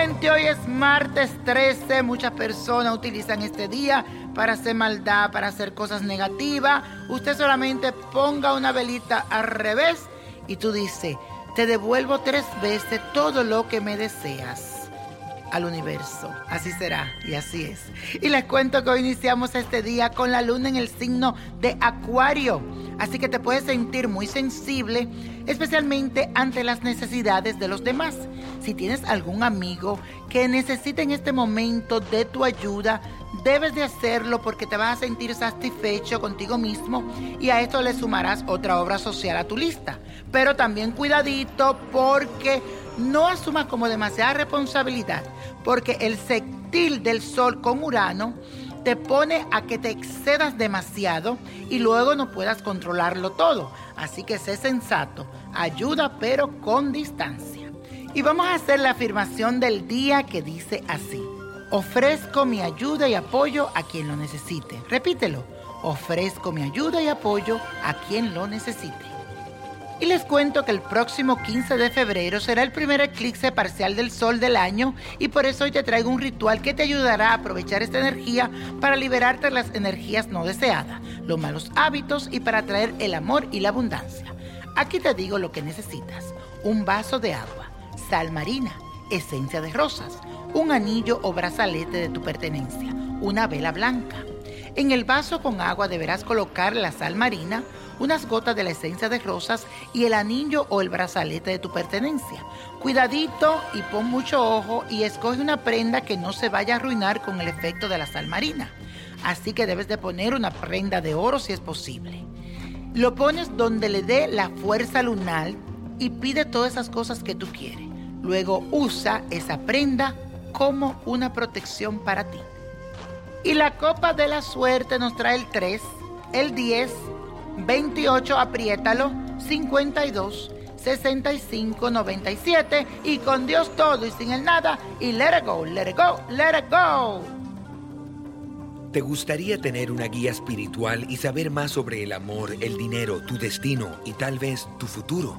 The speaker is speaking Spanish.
Gente, hoy es martes 13. Muchas personas utilizan este día para hacer maldad, para hacer cosas negativas. Usted solamente ponga una velita al revés y tú dices, te devuelvo tres veces todo lo que me deseas al universo. Así será y así es. Y les cuento que hoy iniciamos este día con la luna en el signo de Acuario. Así que te puedes sentir muy sensible, especialmente ante las necesidades de los demás. Si tienes algún amigo que necesite en este momento de tu ayuda, debes de hacerlo porque te vas a sentir satisfecho contigo mismo y a esto le sumarás otra obra social a tu lista. Pero también cuidadito porque no asumas como demasiada responsabilidad, porque el sextil del Sol con Urano te pone a que te excedas demasiado y luego no puedas controlarlo todo. Así que sé sensato, ayuda pero con distancia. Y vamos a hacer la afirmación del día que dice así. Ofrezco mi ayuda y apoyo a quien lo necesite. Repítelo. Ofrezco mi ayuda y apoyo a quien lo necesite. Y les cuento que el próximo 15 de febrero será el primer eclipse parcial del sol del año y por eso hoy te traigo un ritual que te ayudará a aprovechar esta energía para liberarte de las energías no deseadas, los malos hábitos y para traer el amor y la abundancia. Aquí te digo lo que necesitas. Un vaso de agua, sal marina, esencia de rosas, un anillo o brazalete de tu pertenencia, una vela blanca. En el vaso con agua deberás colocar la sal marina, unas gotas de la esencia de rosas y el anillo o el brazalete de tu pertenencia. Cuidadito y pon mucho ojo y escoge una prenda que no se vaya a arruinar con el efecto de la sal marina. Así que debes de poner una prenda de oro si es posible. Lo pones donde le dé la fuerza lunar y pide todas esas cosas que tú quieres. Luego usa esa prenda como una protección para ti. Y la copa de la suerte nos trae el 3, el 10, 28, apriétalo, 52, 65, 97 y con Dios todo y sin el nada y let it go, let it go, let it go. ¿Te gustaría tener una guía espiritual y saber más sobre el amor, el dinero, tu destino y tal vez tu futuro?